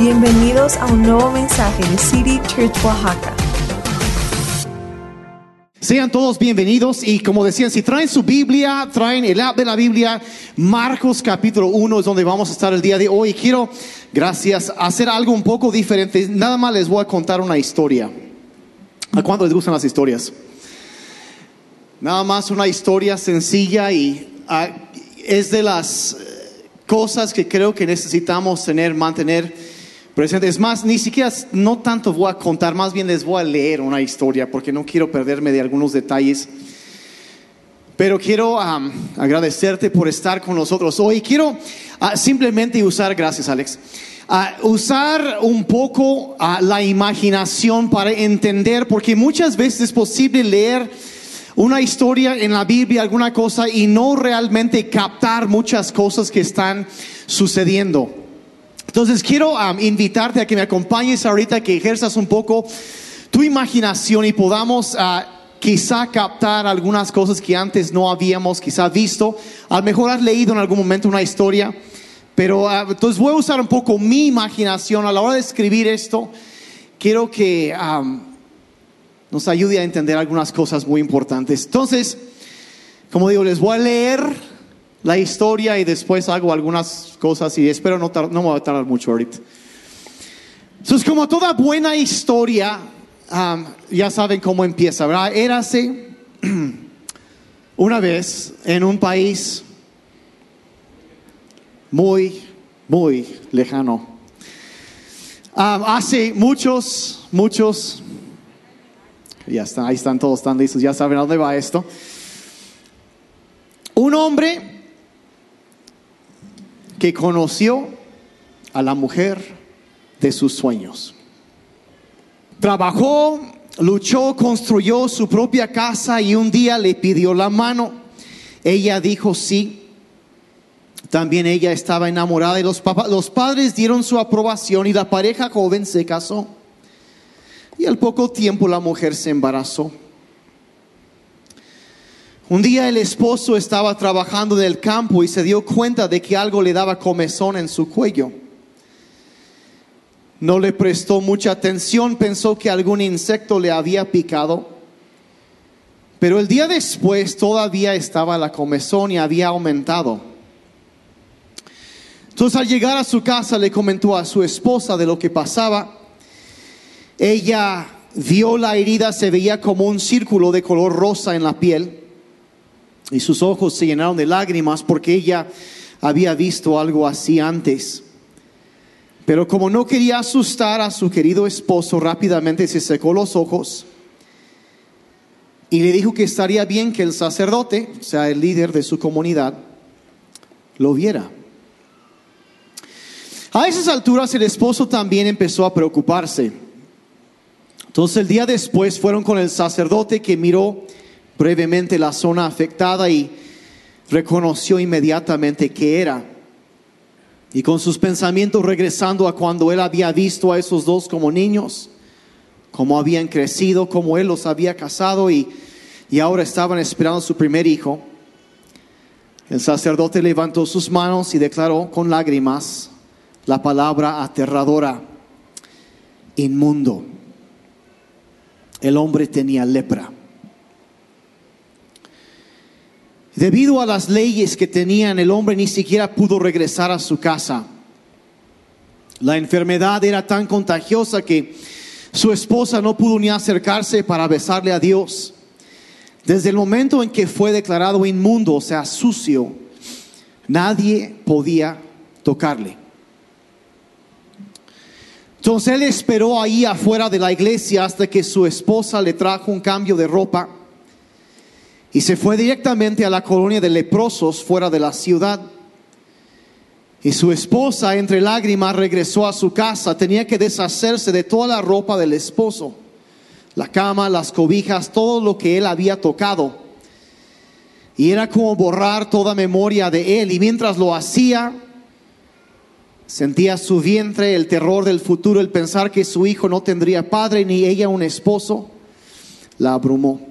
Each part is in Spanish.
Bienvenidos a un nuevo mensaje de City Church Oaxaca. Sean todos bienvenidos y como decían, si traen su Biblia, traen el app de la Biblia, Marcos capítulo 1 es donde vamos a estar el día de hoy. Quiero, gracias, hacer algo un poco diferente. Nada más les voy a contar una historia. ¿A cuánto les gustan las historias? Nada más una historia sencilla y ah, es de las eh, cosas que creo que necesitamos tener, mantener presente. Es más, ni siquiera, no tanto voy a contar, más bien les voy a leer una historia porque no quiero perderme de algunos detalles. Pero quiero agradecerte por estar con nosotros hoy. Quiero ah, simplemente usar, gracias Alex, ah, usar un poco ah, la imaginación para entender, porque muchas veces es posible leer una historia en la Biblia, alguna cosa, y no realmente captar muchas cosas que están sucediendo. Entonces quiero um, invitarte a que me acompañes ahorita, que ejerzas un poco tu imaginación y podamos uh, quizá captar algunas cosas que antes no habíamos quizá visto. A lo mejor has leído en algún momento una historia, pero uh, entonces voy a usar un poco mi imaginación a la hora de escribir esto. Quiero que um, nos ayude a entender algunas cosas muy importantes. Entonces, como digo, les voy a leer la historia y después hago algunas cosas y espero no, no me va a tardar mucho ahorita. Entonces, como toda buena historia, um, ya saben cómo empieza, ¿verdad? Érase una vez en un país muy, muy lejano. Hace muchos, muchos, ya están, ahí están todos, están listos, ya saben a dónde va esto. Un hombre que conoció a la mujer de sus sueños. Trabajó, luchó, construyó su propia casa y un día le pidió la mano. Ella dijo sí. También ella estaba enamorada y los, papá- los padres dieron su aprobación y la pareja joven se casó. Y al poco tiempo la mujer se embarazó. Un día el esposo estaba trabajando en el campo y se dio cuenta de que algo le daba comezón en su cuello. No le prestó mucha atención, pensó que algún insecto le había picado. Pero el día después todavía estaba la comezón y había aumentado. Entonces al llegar a su casa le comentó a su esposa de lo que pasaba. Ella vio la herida, se veía como un círculo de color rosa en la piel y sus ojos se llenaron de lágrimas porque ella había visto algo así antes. Pero como no quería asustar a su querido esposo, rápidamente se secó los ojos y le dijo que estaría bien que el sacerdote, o sea, el líder de su comunidad, lo viera. A esas alturas el esposo también empezó a preocuparse. Entonces el día después fueron con el sacerdote que miró brevemente la zona afectada y reconoció inmediatamente que era. Y con sus pensamientos regresando a cuando él había visto a esos dos como niños, como habían crecido, como él los había casado y, y ahora estaban esperando su primer hijo, el sacerdote levantó sus manos y declaró con lágrimas la palabra aterradora, inmundo. El hombre tenía lepra. Debido a las leyes que tenían, el hombre ni siquiera pudo regresar a su casa. La enfermedad era tan contagiosa que su esposa no pudo ni acercarse para besarle a Dios. Desde el momento en que fue declarado inmundo, o sea, sucio, nadie podía tocarle. Entonces él esperó ahí afuera de la iglesia hasta que su esposa le trajo un cambio de ropa y se fue directamente a la colonia de leprosos fuera de la ciudad. Y su esposa, entre lágrimas, regresó a su casa. Tenía que deshacerse de toda la ropa del esposo, la cama, las cobijas, todo lo que él había tocado. Y era como borrar toda memoria de él. Y mientras lo hacía, sentía su vientre, el terror del futuro, el pensar que su hijo no tendría padre ni ella un esposo, la abrumó.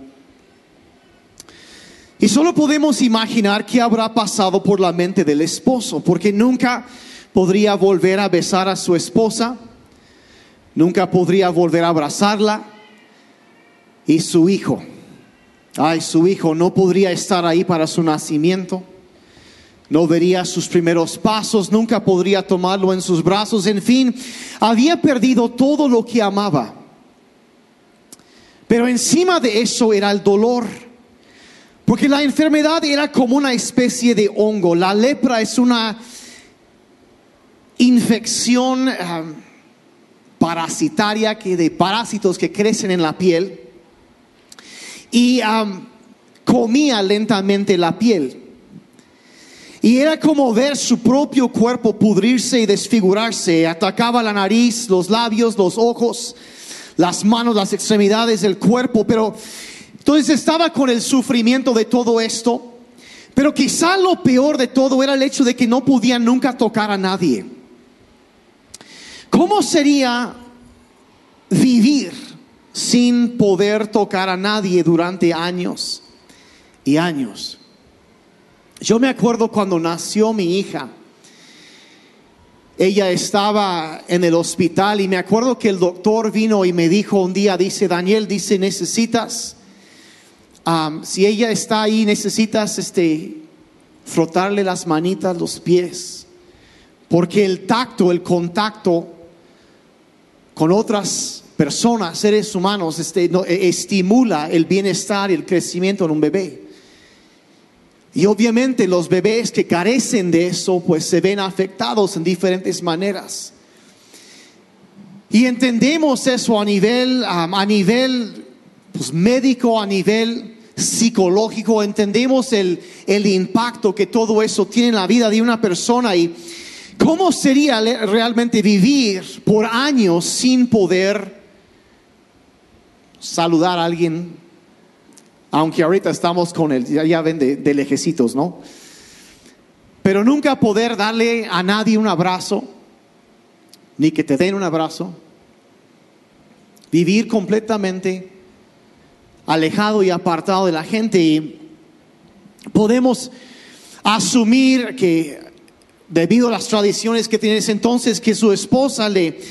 Y solo podemos imaginar qué habrá pasado por la mente del esposo, porque nunca podría volver a besar a su esposa, nunca podría volver a abrazarla. Y su hijo, ay, su hijo no podría estar ahí para su nacimiento, no vería sus primeros pasos, nunca podría tomarlo en sus brazos, en fin, había perdido todo lo que amaba. Pero encima de eso era el dolor. Porque la enfermedad era como una especie de hongo. La lepra es una infección um, parasitaria que de parásitos que crecen en la piel y um, comía lentamente la piel. Y era como ver su propio cuerpo pudrirse y desfigurarse. Atacaba la nariz, los labios, los ojos, las manos, las extremidades del cuerpo. Pero entonces estaba con el sufrimiento de todo esto. Pero quizá lo peor de todo era el hecho de que no podía nunca tocar a nadie. ¿Cómo sería vivir sin poder tocar a nadie durante años y años? Yo me acuerdo cuando nació mi hija. Ella estaba en el hospital y me acuerdo que el doctor vino y me dijo un día, dice, Daniel, dice, necesitas, si ella está ahí, necesitas este, frotarle las manitas, los pies, porque el tacto, el contacto con otras personas, seres humanos, este, no, estimula el bienestar y el crecimiento en un bebé. Y obviamente los bebés que carecen de eso, pues se ven afectados en diferentes maneras. Y entendemos eso a nivel, a nivel pues, médico, a nivel psicológico, entendemos el, el impacto que todo eso tiene en la vida de una persona y cómo sería realmente vivir por años sin poder saludar a alguien aunque ahorita estamos con el, ya, ven de, lejecitos, ¿no? Pero nunca poder darle a nadie un abrazo, ni que te den un abrazo. Vivir completamente alejado y apartado de la gente. Y podemos asumir que debido a las tradiciones que tiene ese entonces, que su esposa le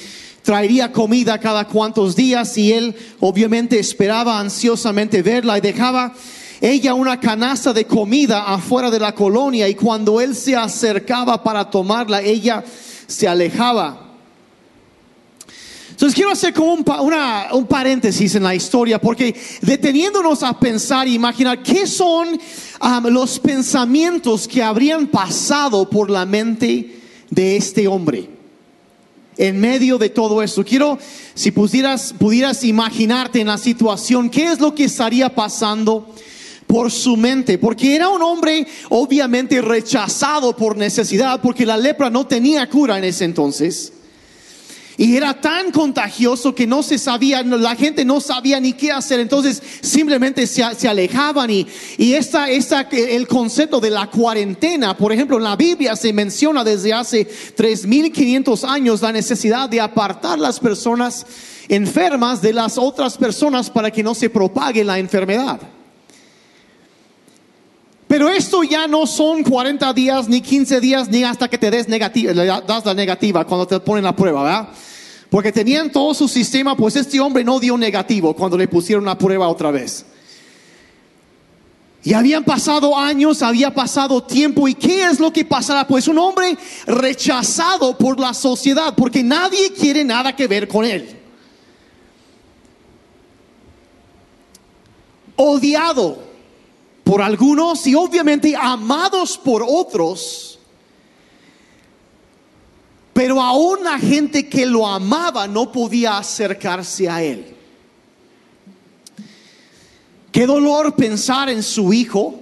traería comida cada cuantos días y él obviamente esperaba ansiosamente verla y dejaba ella una canasta de comida afuera de la colonia y cuando él se acercaba para tomarla, ella se alejaba. Entonces quiero hacer como un, un, paréntesis en la historia, porque deteniéndonos a pensar e imaginar qué son los pensamientos que habrían pasado por la mente de este hombre en medio de todo esto. Quiero, si pudieras, pudieras imaginarte en la situación, ¿qué es lo que estaría pasando? por su mente, porque era un hombre obviamente rechazado por necesidad, porque la lepra no tenía cura en ese entonces. Y era tan contagioso que no se sabía, la gente no sabía ni qué hacer, entonces simplemente se, alejaban y, y esta, esta, el concepto de la cuarentena, por ejemplo, en la Biblia se menciona desde hace 3500 años la necesidad de apartar las personas enfermas de las otras personas para que no se propague la enfermedad. Pero esto ya no son 40 días, ni 15 días, ni hasta que te des negativa, das la negativa cuando te ponen la prueba, ¿verdad? Porque tenían todo su sistema, pues este hombre no dio negativo cuando le pusieron la prueba otra vez. Y habían pasado años, había pasado tiempo. ¿Y qué es lo que pasará? Pues un hombre rechazado por la sociedad, porque nadie quiere nada que ver con él. Odiado por algunos y obviamente amados por otros, pero aún la gente que lo amaba no podía acercarse a él. Qué dolor pensar en su hijo.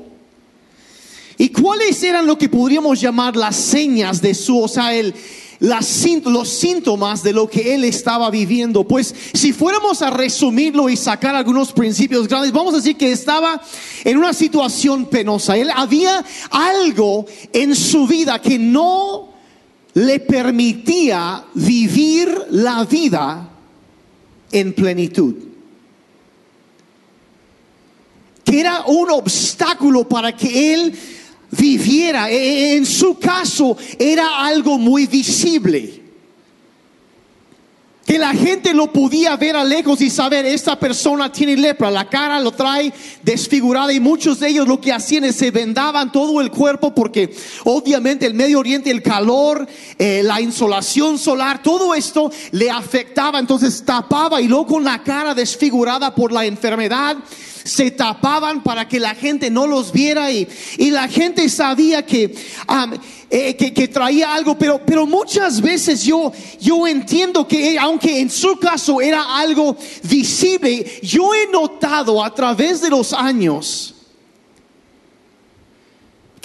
¿Y cuáles eran lo que podríamos llamar las señas de su, o sea, el, los síntomas de lo que él estaba viviendo. Pues si fuéramos a resumirlo y sacar algunos principios grandes, vamos a decir que estaba en una situación penosa. Él había algo en su vida que no le permitía vivir la vida en plenitud. Que era un obstáculo para que él viviera. E- e- En su caso era algo muy visible. Que la gente lo podía ver a lejos y saber, esta persona tiene lepra, la cara lo trae desfigurada y muchos de ellos lo que hacían es se vendaban todo el cuerpo porque obviamente el Medio Oriente, el calor, eh, la insolación solar, todo esto le afectaba, entonces tapaba y luego con la cara desfigurada por la enfermedad, se tapaban para que la gente no los viera y, y la gente sabía que, eh, que, que traía algo, pero, pero muchas veces yo, yo entiendo que eh, aunque en su caso era algo visible, yo he notado a través de los años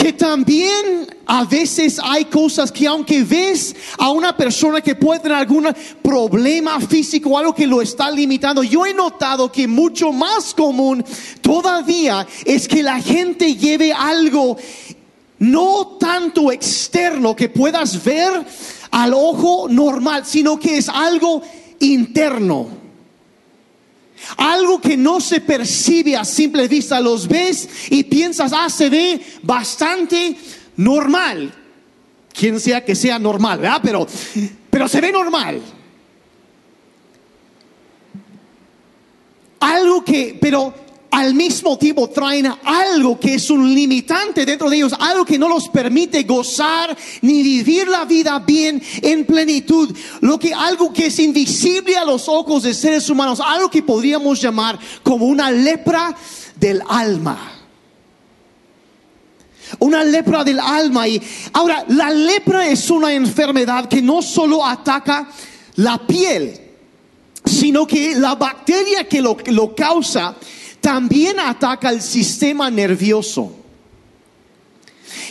que también a veces hay cosas que aunque ves a una persona que puede tener algún problema físico o algo que lo está limitando, yo he notado que mucho más común todavía es que la gente lleve algo no tanto externo que puedas ver al ojo normal, sino que es algo interno. Algo que no se percibe a simple vista, los ves y piensas, ah, se ve bastante normal. Quien sea que sea normal, ¿verdad? Pero, pero se ve normal. Algo que, pero al mismo tiempo traen algo que es un limitante dentro de ellos, algo que no los permite gozar ni vivir la vida bien en plenitud, lo que algo que es invisible a los ojos de seres humanos, algo que podríamos llamar como una lepra del alma. Una lepra del alma y ahora la lepra es una enfermedad que no solo ataca la piel, sino que la bacteria que lo, lo causa también ataca el sistema nervioso.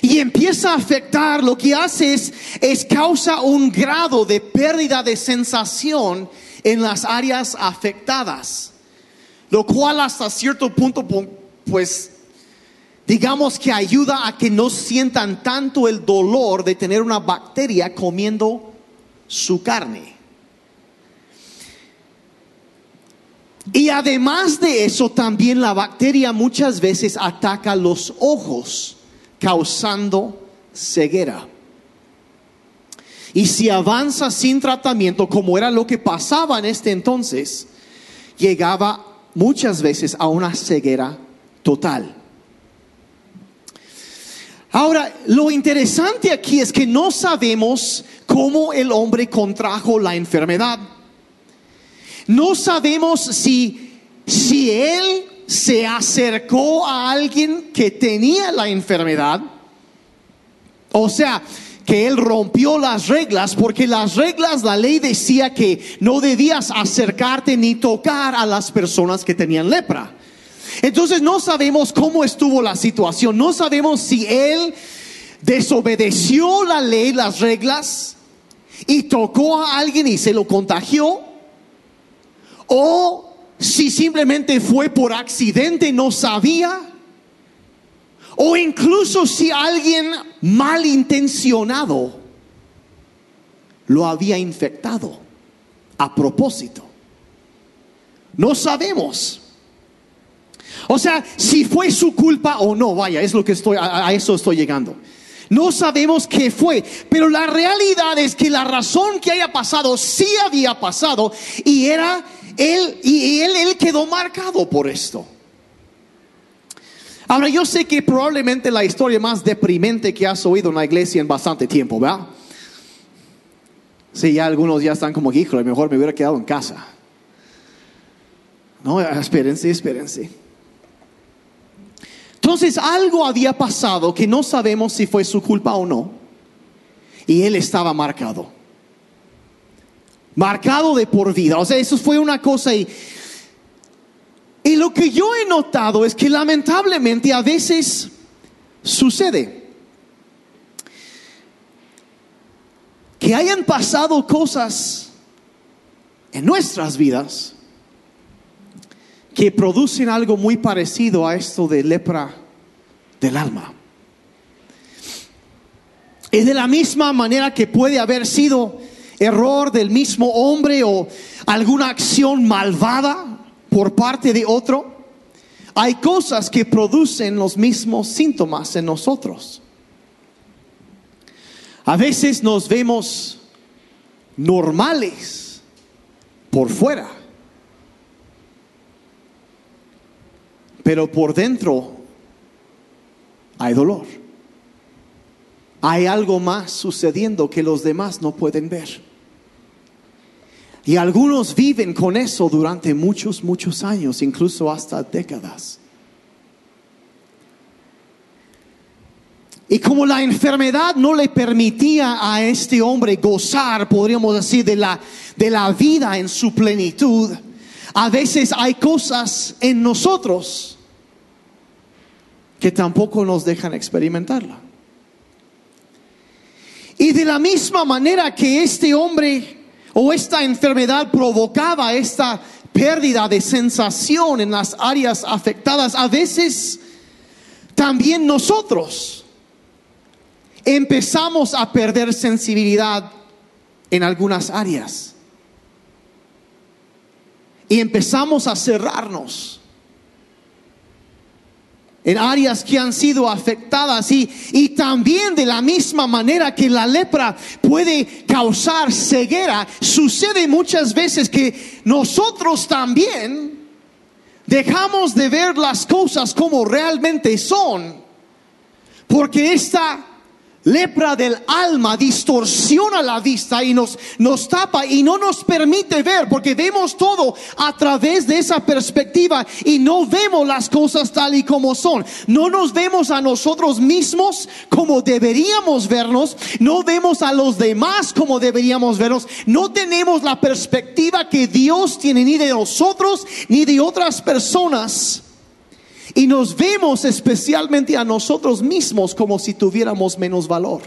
Y empieza a afectar, lo que hace es, es causa un grado de pérdida de sensación en las áreas afectadas. Lo cual hasta cierto punto, pues, digamos que ayuda a que no sientan tanto el dolor de tener una bacteria comiendo su carne. Y además de eso, también la bacteria muchas veces ataca los ojos, causando ceguera. Y si avanza sin tratamiento, como era lo que pasaba en este entonces, llegaba muchas veces a una ceguera total. Ahora, lo interesante aquí es que no sabemos cómo el hombre contrajo la enfermedad. No sabemos si, si él se acercó a alguien que tenía la enfermedad. O sea, que él rompió las reglas, porque las reglas, la ley decía que no debías acercarte ni tocar a las personas que tenían lepra. Entonces no sabemos cómo estuvo la situación, no sabemos si él desobedeció la ley, las reglas, y tocó a alguien y se lo contagió, o si simplemente fue por accidente, no sabía, o incluso si alguien malintencionado lo había infectado a propósito. No sabemos. O sea, si fue su culpa o no, vaya, es lo que estoy, a, a eso estoy llegando. No sabemos qué fue, pero la realidad es que la razón que haya pasado sí había pasado y era él y él, él quedó marcado por esto. Ahora yo sé que probablemente la historia más deprimente que has oído en la iglesia en bastante tiempo, ¿verdad? Sí, ya algunos ya están como, híjole, mejor me hubiera quedado en casa. No, espérense, espérense. Entonces algo había pasado que no sabemos si fue su culpa o no. Y él estaba marcado. Marcado de por vida. O sea, eso fue una cosa y... Y lo que yo he notado es que lamentablemente a veces sucede. Que hayan pasado cosas en nuestras vidas que producen algo muy parecido a esto de lepra del alma. Es de la misma manera que puede haber sido error del mismo hombre o alguna acción malvada por parte de otro. hay cosas que producen los mismos síntomas en nosotros. A veces nos vemos normales por fuera, pero por dentro hay dolor. Hay algo más sucediendo que los demás no pueden ver. Y algunos viven con eso durante muchos, muchos años, incluso hasta décadas. Y como la enfermedad no le permitía a este hombre gozar, podríamos decir, de la, de la vida en su plenitud, a veces hay cosas en nosotros que tampoco nos dejan experimentarla. Y de la misma manera que este hombre o esta enfermedad provocaba esta pérdida de sensación en las áreas afectadas, a veces también nosotros empezamos a perder sensibilidad en algunas áreas. Y empezamos a cerrarnos en áreas que han sido afectadas y, y también de la misma manera que la lepra puede causar ceguera, sucede muchas veces que nosotros también dejamos de ver las cosas como realmente son, porque esta lepra del alma distorsiona la vista y nos, nos tapa y no nos permite ver porque vemos todo a través de esa perspectiva y no vemos las cosas tal y como son. No nos vemos a nosotros mismos como deberíamos vernos, no vemos a los demás como deberíamos vernos, no tenemos la perspectiva que Dios tiene ni de nosotros ni de otras personas. Y nos vemos especialmente a nosotros mismos como si tuviéramos menos valor.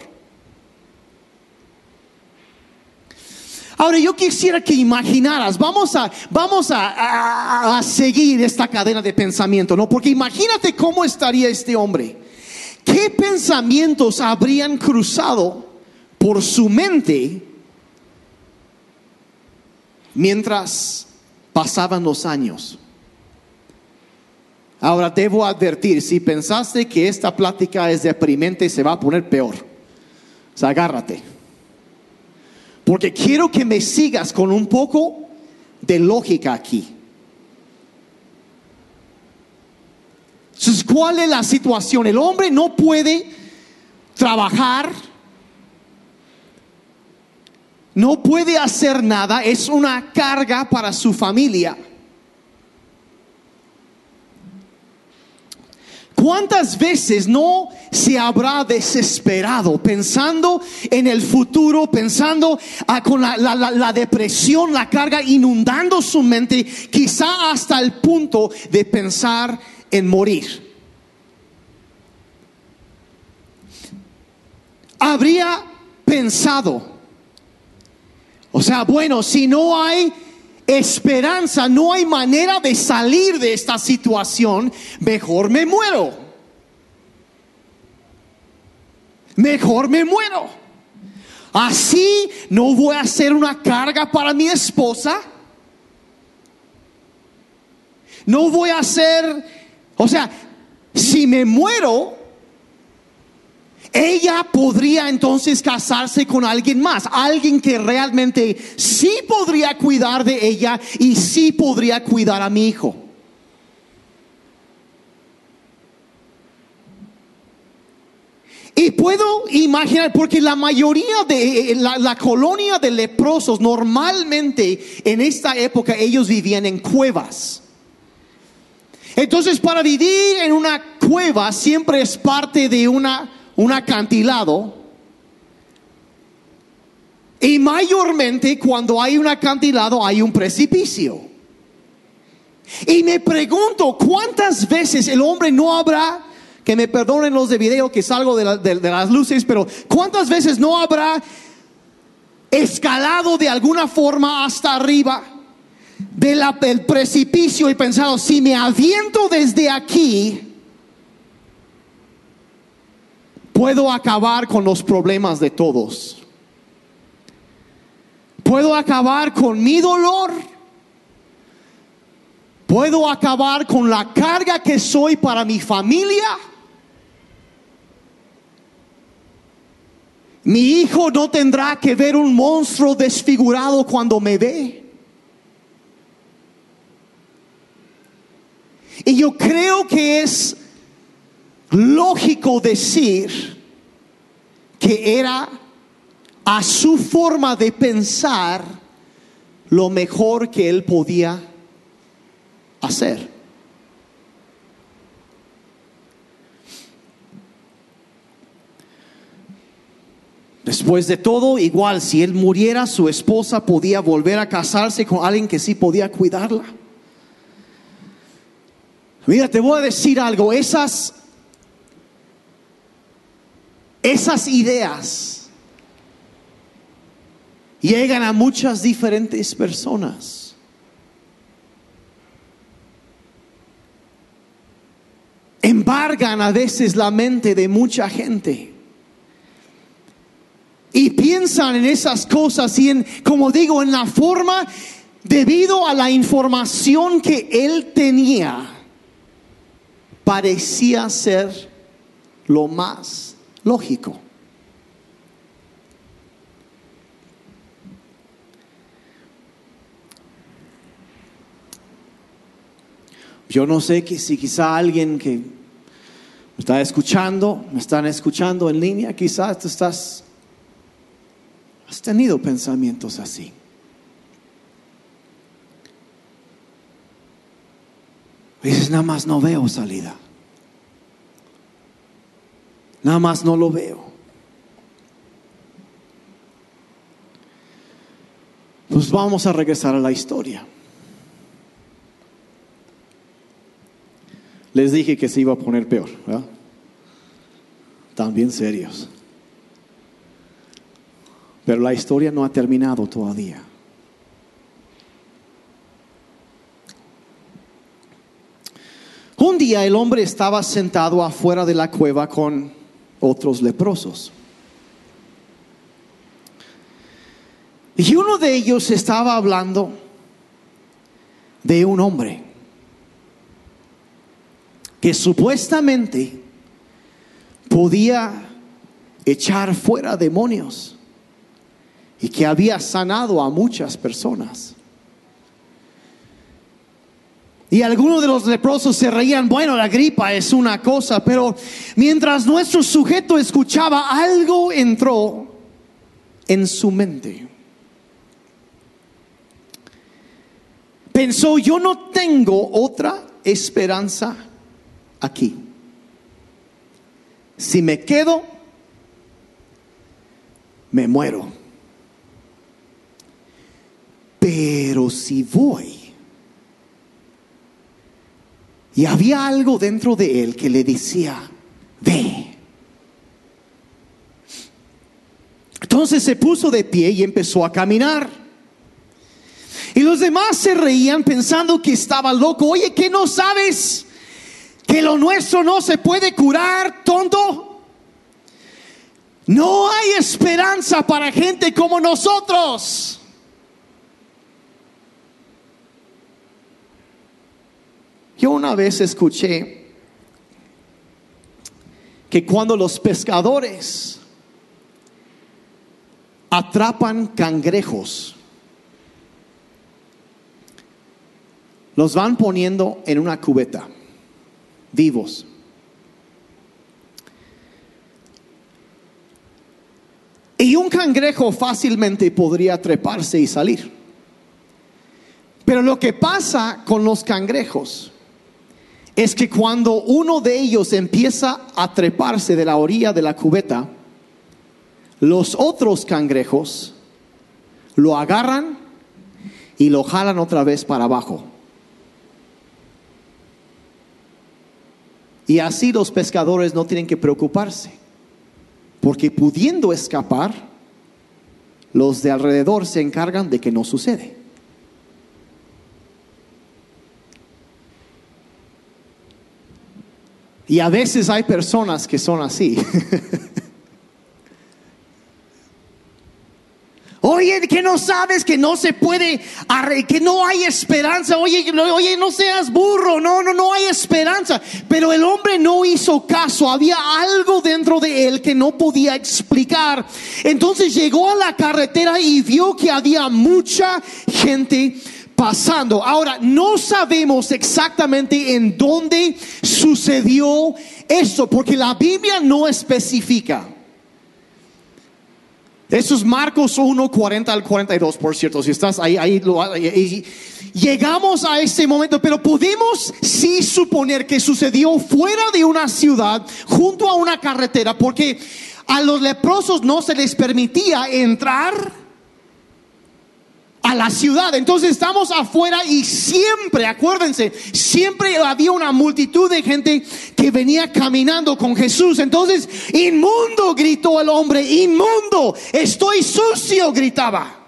Ahora yo quisiera que imaginaras, vamos a, vamos a, a, seguir esta cadena de pensamiento, ¿no? Porque imagínate cómo estaría este hombre. ¿Qué pensamientos habrían cruzado por su mente mientras pasaban los años? Ahora debo advertir, si pensaste que esta plática es deprimente, se va a poner peor. Agárrate. Porque quiero que me sigas con un poco de lógica aquí. Entonces, ¿cuál es la situación? El hombre no puede trabajar, no puede hacer nada, es una carga para su familia. ¿Cuántas veces no se habrá desesperado pensando en el futuro, pensando con la, depresión, la carga inundando su mente, quizá hasta el punto de pensar en morir? Habría pensado, o sea, bueno, si no hay esperanza, no hay manera de salir de esta situación, mejor me muero. Mejor me muero. Así no voy a ser una carga para mi esposa. No voy a ser, o sea, si me muero, ella podría entonces casarse con alguien más, alguien que realmente sí podría cuidar de ella y sí podría cuidar a mi hijo. Y puedo imaginar, porque la mayoría de la, la, colonia de leprosos, normalmente en esta época ellos vivían en cuevas. Entonces, para vivir en una cueva siempre es parte de una un acantilado. Y mayormente cuando hay un acantilado hay un precipicio. Y me pregunto cuántas veces el hombre no habrá, que me perdonen los de video que salgo de, las luces, pero cuántas veces no habrá escalado de alguna forma hasta arriba del precipicio y pensado, si me aviento desde aquí, puedo acabar con los problemas de todos. Puedo acabar con mi dolor. Puedo acabar con la carga que soy para mi familia. Mi hijo no tendrá que ver un monstruo desfigurado cuando me ve. Y yo creo que es lógico decir que era a su forma de pensar lo mejor que él podía hacer. Después de todo, igual si él muriera, su esposa podía volver a casarse con alguien que sí podía cuidarla. Mira, te voy a decir algo, esas esas ideas llegan a muchas diferentes personas. Embargan a veces la mente de mucha gente. Y piensan en esas cosas y en, como digo, en la forma debido a la información que él tenía, parecía ser lo más lógico. Yo no sé que si quizá alguien que está escuchando, me están escuchando en línea, quizás tú estás, has tenido pensamientos así. Dices, nada más no veo salida. Nada más no lo veo. Pues vamos a regresar a la historia. Les dije que se iba a poner peor, ¿verdad? También serios. Pero la historia no ha terminado todavía. Un día el hombre estaba sentado afuera de la cueva con otros leprosos. Y uno de ellos estaba hablando de un hombre que supuestamente podía echar fuera demonios y que había sanado a muchas personas. Y algunos de los leprosos se reían, bueno, la gripa es una cosa, pero mientras nuestro sujeto escuchaba, algo entró en su mente. Pensó, yo no tengo otra esperanza aquí. Si me quedo, me muero. Pero si voy, y había algo dentro de él que le decía, ve. Entonces se puso de pie y empezó a caminar. Y los demás se reían pensando que estaba loco. Oye, ¿qué no sabes? que lo nuestro no se puede curar, tonto. No hay esperanza para gente como nosotros. Yo una vez escuché que cuando los pescadores atrapan cangrejos, los van poniendo en una cubeta vivos. Y un cangrejo fácilmente podría treparse y salir. Pero lo que pasa con los cangrejos es que cuando uno de ellos empieza a treparse de la orilla de la cubeta, los otros cangrejos lo agarran y lo jalan otra vez para abajo. Y así los pescadores no tienen que preocuparse, porque pudiendo escapar, los de alrededor se encargan de que no sucede. Y a veces hay personas que son así. Oye, que no sabes que no se puede, que no hay esperanza. Oye, oye, no seas burro. No, no, no hay esperanza. Pero el hombre no hizo caso. Había algo dentro de él que no podía explicar. Entonces llegó a la carretera y vio que había mucha gente pasando. Ahora, no sabemos exactamente en dónde sucedió esto, porque la Biblia no especifica. Eso es Marcos 1, 40 al 42, por cierto. Si estás ahí, ahí lo, llegamos a ese momento, pero podemos sí suponer que sucedió fuera de una ciudad, junto a una carretera, porque a los leprosos no se les permitía entrar la ciudad. Entonces estamos afuera y siempre, acuérdense, siempre había una multitud de gente que venía caminando con Jesús. Entonces, inmundo, gritó el hombre, inmundo, estoy sucio, gritaba.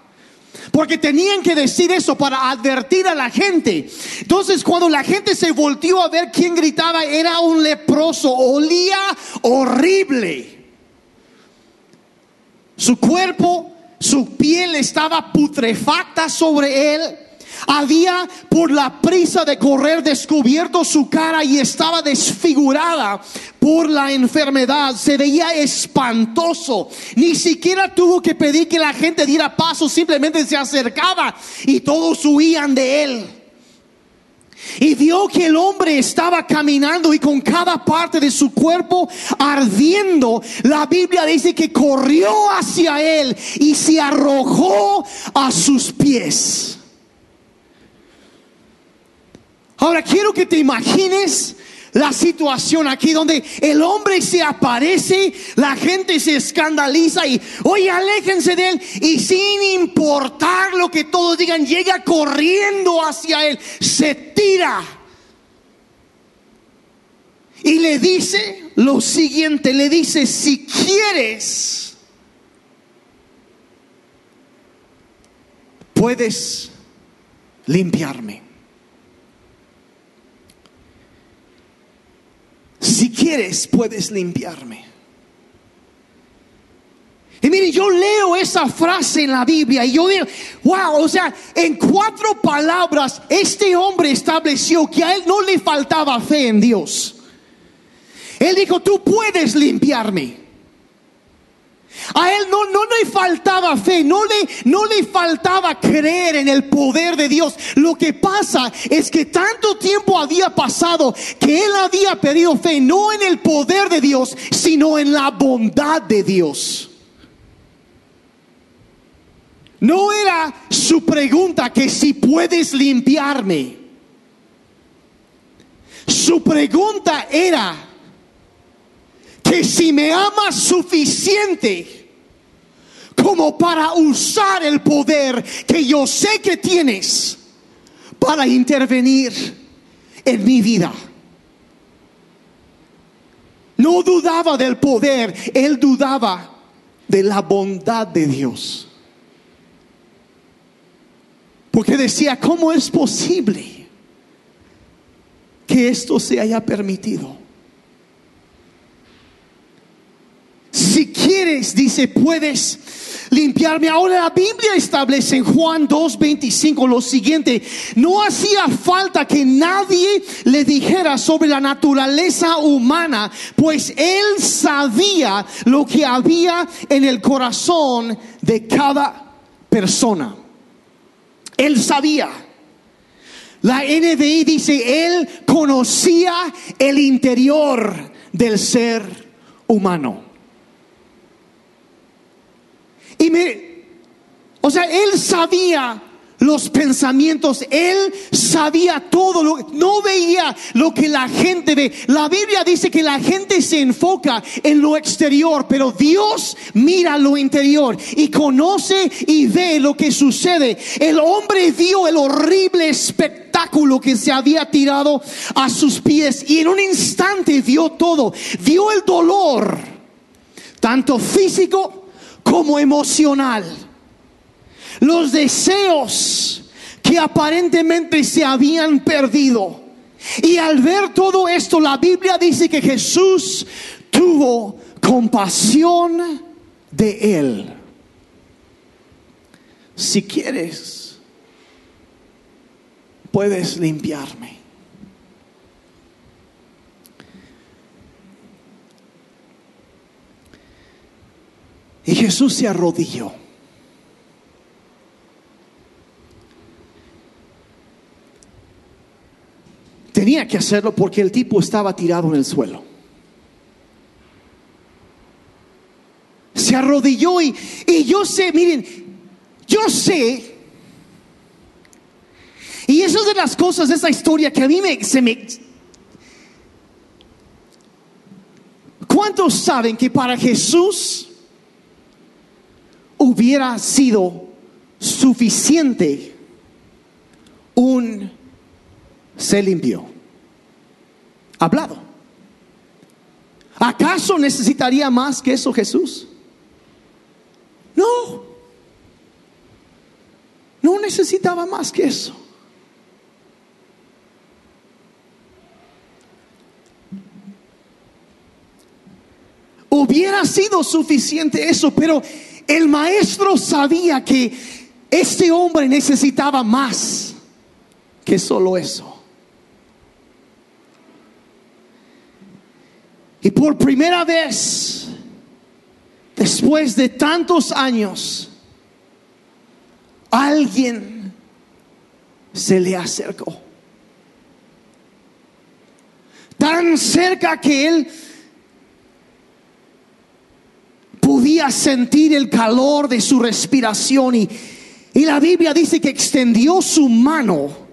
Porque tenían que decir eso para advertir a la gente. Entonces, cuando la gente se volteó a ver quién gritaba, era un leproso, olía horrible. Su cuerpo, su piel estaba putrefacta sobre él. Había por la prisa de correr descubierto su cara y estaba desfigurada por la enfermedad. Se veía espantoso. Ni siquiera tuvo que pedir que la gente diera paso, simplemente se acercaba y todos huían de él. Y vio que el hombre estaba caminando y con cada parte de su cuerpo ardiendo. La Biblia dice que corrió hacia él y se arrojó a sus pies. Ahora quiero que te imagines la situación aquí donde el hombre se aparece, la gente se escandaliza y, oye, aléjense de él y sin importar lo que todos digan, llega corriendo hacia él, se tira y le dice lo siguiente, le dice, si quieres, puedes limpiarme. Si quieres, puedes limpiarme. Y miren, yo leo esa frase en la Biblia y yo digo, wow, o sea, en cuatro palabras, este hombre estableció que a él no le faltaba fe en Dios. Él dijo, tú puedes limpiarme. A él no, no le faltaba fe, no le, no le faltaba creer en el poder de Dios. Lo que pasa es que tanto tiempo había pasado que él había pedido fe no en el poder de Dios, sino en la bondad de Dios. No era su pregunta que si puedes limpiarme. Su pregunta era que si me amas suficiente como para usar el poder que yo sé que tienes para intervenir en mi vida. No dudaba del poder, él dudaba de la bondad de Dios. Porque decía, ¿cómo es posible que esto se haya permitido? Dice, puedes limpiarme. Ahora la Biblia establece en Juan 2.25 lo siguiente. No hacía falta que nadie le dijera sobre la naturaleza humana, pues él sabía lo que había en el corazón de cada persona. Él sabía. La NBI dice, él conocía el interior del ser humano. O sea, él sabía los pensamientos, él sabía todo, lo, no veía lo que la gente ve. La Biblia dice que la gente se enfoca en lo exterior, pero Dios mira lo interior y conoce y ve lo que sucede. El hombre vio el horrible espectáculo que se había tirado a sus pies y en un instante vio todo, vio el dolor, tanto físico, como emocional. Los deseos que aparentemente se habían perdido. Y al ver todo esto, la Biblia dice que Jesús tuvo compasión de él. si quieres, puedes limpiarme. Y Jesús se arrodilló. Tenía que hacerlo porque el tipo estaba tirado en el suelo. Se arrodilló y, y yo sé, miren, yo sé, y eso es de las cosas de esa historia que a mí me, se me... ¿Cuántos saben que para Jesús hubiera sido suficiente un se limpió? Hablado. ¿Acaso necesitaría más que eso Jesús? No. No necesitaba más que eso. Hubiera sido suficiente eso, pero el maestro sabía que este hombre necesitaba más que solo eso. Y por primera vez, después de tantos años, alguien se le acercó. Tan cerca que él podía sentir el calor de su respiración y, y la Biblia dice que extendió su mano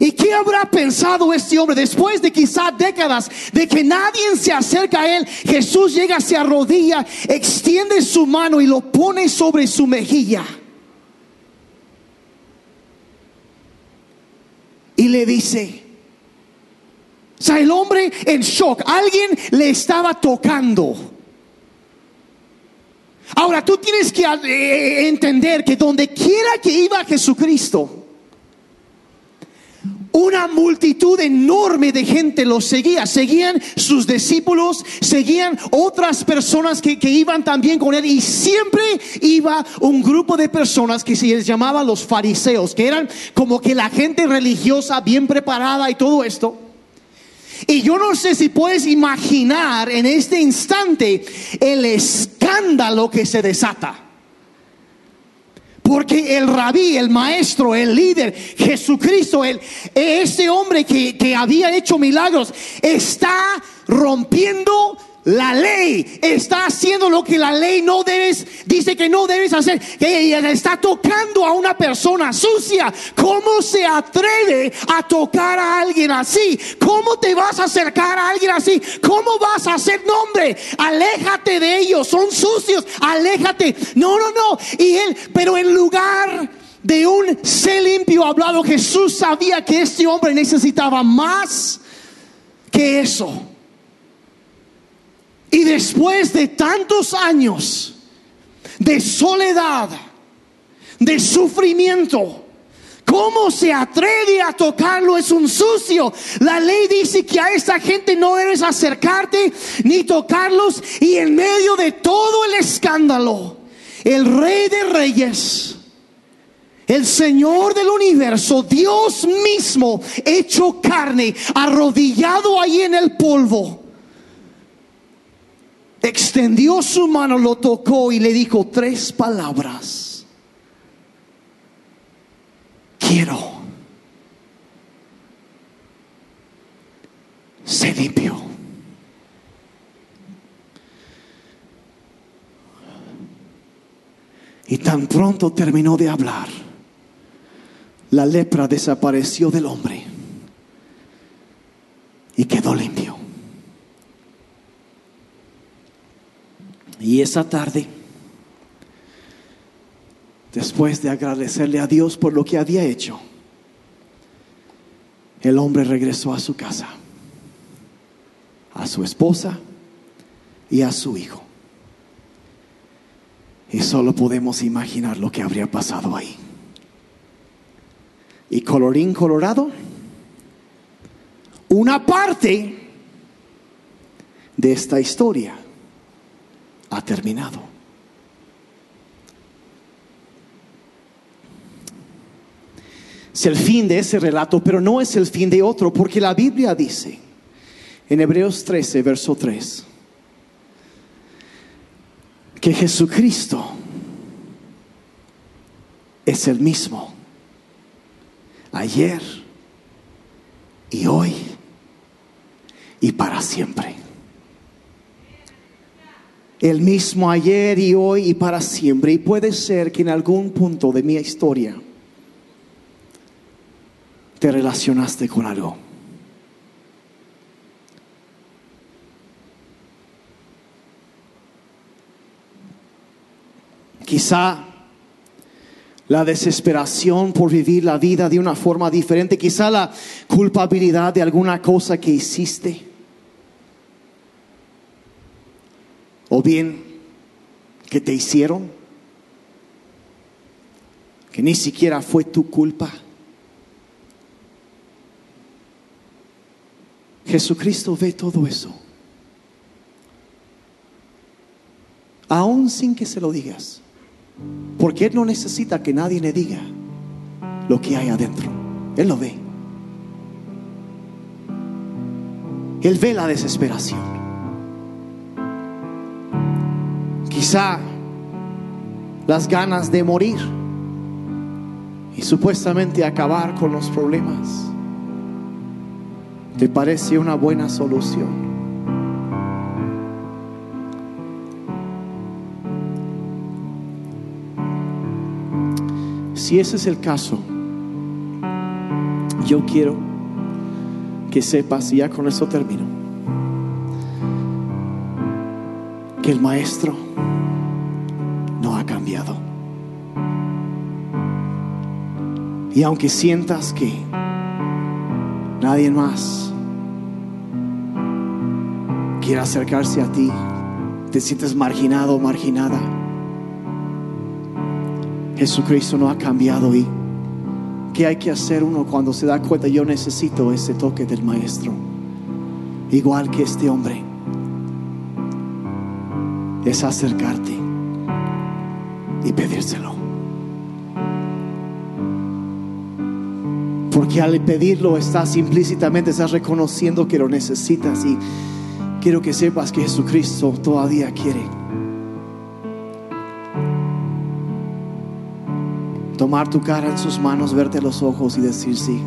¿Y qué habrá pensado este hombre después de quizás décadas de que nadie se acerca a él? Jesús llega, se arrodilla, extiende su mano y lo pone sobre su mejilla. Y le dice, o sea, el hombre en shock, alguien le estaba tocando. Ahora tú tienes que eh, entender que donde quiera que iba Jesucristo, una multitud enorme de gente los seguía. Seguían sus discípulos, seguían otras personas que, iban también con él. Y siempre iba un grupo de personas que se les llamaba los fariseos, que eran como que la gente religiosa bien preparada y todo esto. Y yo no sé si puedes imaginar en este instante el escándalo que se desata. Porque el rabí, el maestro, el líder, Jesucristo, el, ese hombre que, que había hecho milagros, está rompiendo la ley está haciendo lo que la ley no debes, dice que no debes hacer, que está tocando a una persona sucia. ¿Cómo se atreve a tocar a alguien así? ¿Cómo te vas a acercar a alguien así? ¿Cómo vas a hacer nombre? Aléjate de ellos, son sucios, aléjate. No, no, no. Y él, pero en lugar de un sé limpio hablado, Jesús sabía que este hombre necesitaba más que eso. Y después de tantos años de soledad, de sufrimiento, ¿Cómo se atreve a tocarlo? Es un sucio. La ley dice que a esta gente no debes acercarte ni tocarlos. Y en medio de todo el escándalo, el rey de reyes, el Señor del universo, Dios mismo, hecho carne, arrodillado ahí en el polvo, extendió su mano, lo tocó y le dijo tres palabras. Quiero. Se limpió. Y tan pronto terminó de hablar, la lepra desapareció del hombre y quedó limpio. Y esa tarde, después de agradecerle a Dios por lo que había hecho, el hombre regresó a su casa, a su esposa y a su hijo. Y solo podemos imaginar lo que habría pasado ahí. Y colorín colorado, una parte de esta historia ha terminado. Es el fin de ese relato, pero no es el fin de otro, porque la Biblia dice en Hebreos 13, verso 3, que Jesucristo es el mismo ayer y hoy y para siempre. El mismo ayer y hoy y para siempre. Y puede ser que en algún punto de mi historia te relacionaste con algo. Quizá la desesperación por vivir la vida de una forma diferente, quizá la culpabilidad de alguna cosa que hiciste, o bien que te hicieron, que ni siquiera fue tu culpa. Jesucristo ve todo eso. Aún sin que se lo digas. Porque Él no necesita que nadie le diga lo que hay adentro. Él lo ve. Él ve la desesperación. Quizá las ganas de morir y supuestamente acabar con los problemas. ¿Te parece una buena solución? Si ese es el caso, yo quiero que sepas, y ya con eso termino, que el maestro no ha cambiado. Y aunque sientas que nadie más quiere acercarse a ti, te sientes marginado o marginada, Jesucristo no ha cambiado y ¿qué hay que hacer uno cuando se da cuenta yo necesito ese toque del maestro? Igual que este hombre. Es acercarte y pedírselo. Porque al pedirlo estás implícitamente, estás reconociendo que lo necesitas y quiero que sepas que Jesucristo todavía quiere tomar tu cara en sus manos, verte los ojos y decir sí,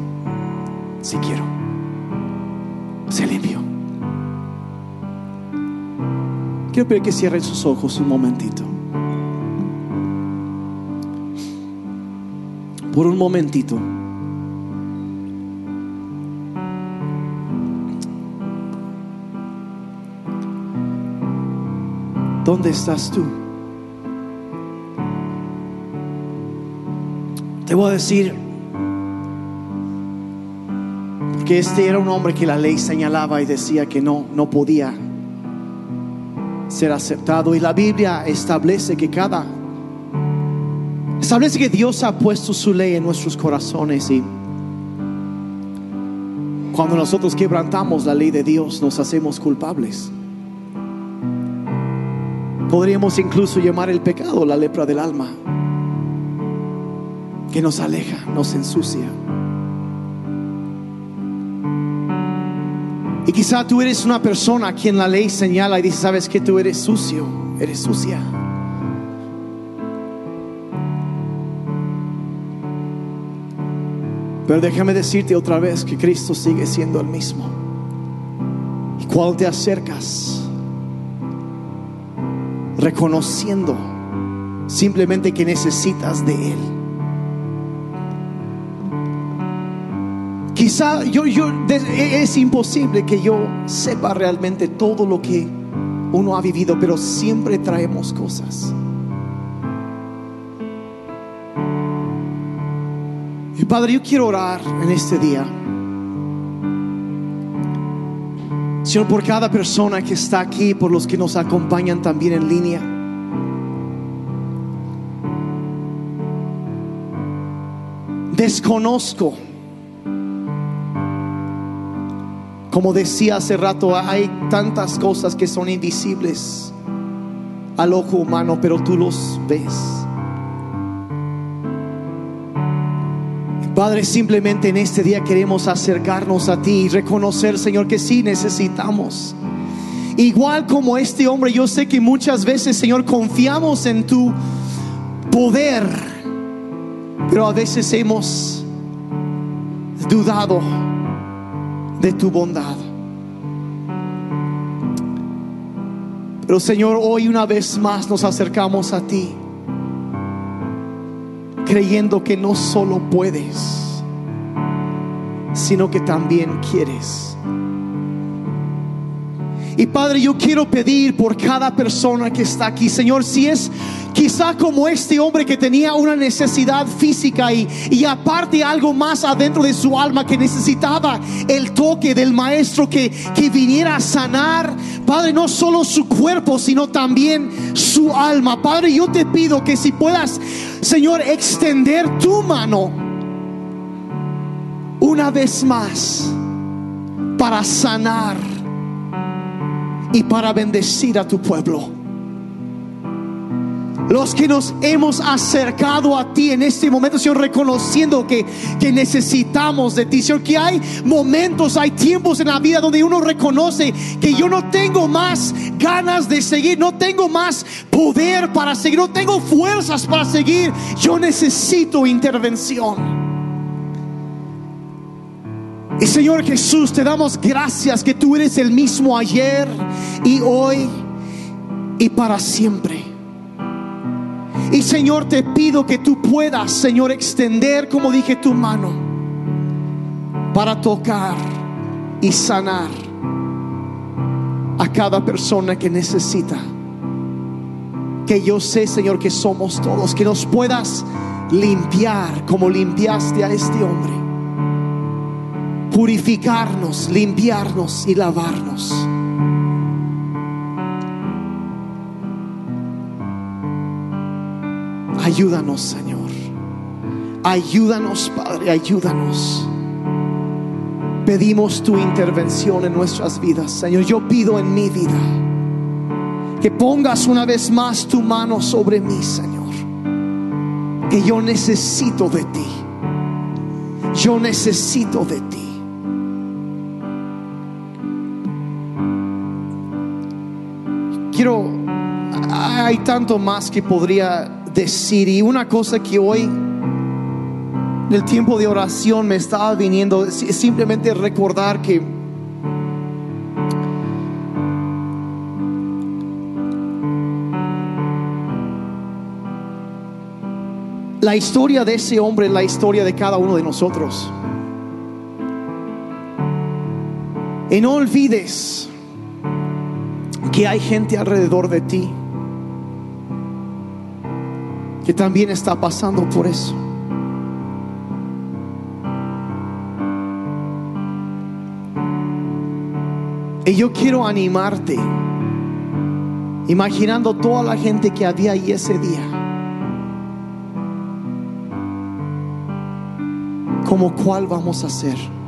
sí quiero. Se limpio. Quiero pedir que cierren sus ojos un momentito. Por un momentito. ¿Dónde estás tú? Te voy a decir que este era un hombre que la ley señalaba y decía que no, no podía ser aceptado. Y la Biblia establece que cada, establece que Dios ha puesto su ley en nuestros corazones y cuando nosotros quebrantamos la ley de Dios nos hacemos culpables. Podríamos incluso llamar el pecado la lepra del alma que nos aleja, nos ensucia. Y quizá tú eres una persona a quien la ley señala y dice, sabes que tú eres sucio, eres sucia. Pero déjame decirte otra vez que Cristo sigue siendo el mismo. Y cuando te acercas, reconociendo simplemente que necesitas de Él. Quizá yo, yo, es imposible que yo sepa realmente todo lo que uno ha vivido, pero siempre traemos cosas. Y Padre, yo quiero orar en este día. Señor, por cada persona que está aquí, por los que nos acompañan también en línea. Desconozco Como decía hace rato, hay tantas cosas que son invisibles al ojo humano, pero tú los ves. Padre, simplemente en este día queremos acercarnos a ti y reconocer, Señor, que sí necesitamos. Igual como este hombre, yo sé que muchas veces, Señor, confiamos en tu poder, pero a veces hemos dudado de tu bondad. Pero Señor, hoy una vez más nos acercamos a ti, creyendo que no solo puedes, sino que también quieres. Y Padre, yo quiero pedir por cada persona que está aquí, Señor, si es quizá como este hombre que tenía una necesidad física y, y aparte algo más adentro de su alma que necesitaba el toque del maestro que, que viniera a sanar, Padre, no solo su cuerpo, sino también su alma. Padre, yo te pido que si puedas, Señor, extender tu mano una vez más para sanar y para bendecir a tu pueblo. Los que nos hemos acercado a ti en este momento, Señor, reconociendo que, que necesitamos de ti, Señor, que hay momentos, hay tiempos en la vida donde uno reconoce que yo no tengo más ganas de seguir, no tengo más poder para seguir, no tengo fuerzas para seguir, yo necesito intervención. Y Señor Jesús, te damos gracias que tú eres el mismo ayer y hoy y para siempre. Y Señor, te pido que tú puedas, Señor, extender, como dije, tu mano para tocar y sanar a cada persona que necesita. Que yo sé, Señor, que somos todos, que nos puedas limpiar como limpiaste a este hombre purificarnos, limpiarnos y lavarnos. Ayúdanos, Señor. Ayúdanos, Padre, ayúdanos. Pedimos tu intervención en nuestras vidas, Señor. Yo pido en mi vida que pongas una vez más tu mano sobre mí, Señor. Que yo necesito de ti. Yo necesito de ti. Quiero, hay tanto más que podría decir y una cosa que hoy en el tiempo de oración me estaba viniendo simplemente recordar que la historia de ese hombre es la historia de cada uno de nosotros. Y no olvides que hay gente alrededor de ti que también está pasando por eso. Y yo quiero animarte, imaginando toda la gente que había ahí ese día, como cuál vamos a hacer.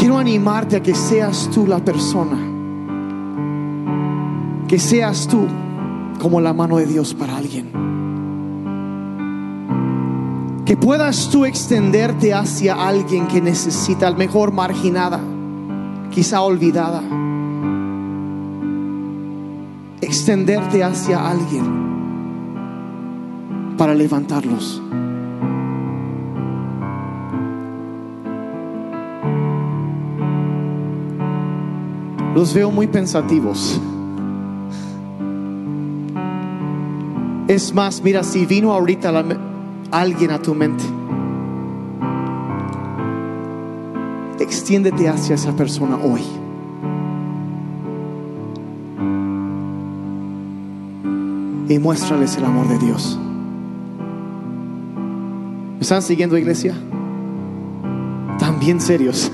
Quiero animarte a que seas tú la persona. Que seas tú como la mano de Dios para alguien. Que puedas tú extenderte hacia alguien que necesita, al mejor marginada, quizá olvidada. Extenderte hacia alguien para levantarlos. Los veo muy pensativos. Es más, mira, si vino ahorita alguien a tu mente, extiéndete hacia esa persona hoy. Y muéstrales el amor de Dios. ¿Me están siguiendo, iglesia? También serios.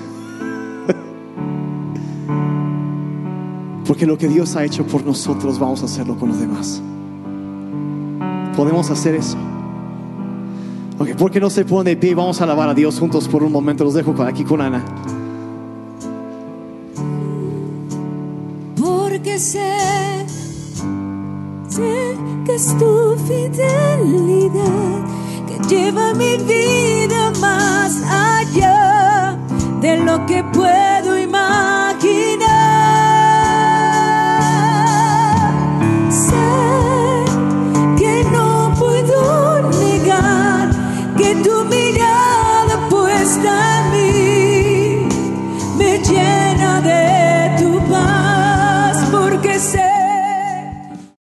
Porque lo que Dios ha hecho por nosotros, vamos a hacerlo con los demás. Podemos hacer eso. Ok, ¿por qué no se pone de pie? Vamos a alabar a Dios juntos por un momento. Los dejo aquí con Ana. porque sé, sé que es tu fidelidad mi vida más allá de lo que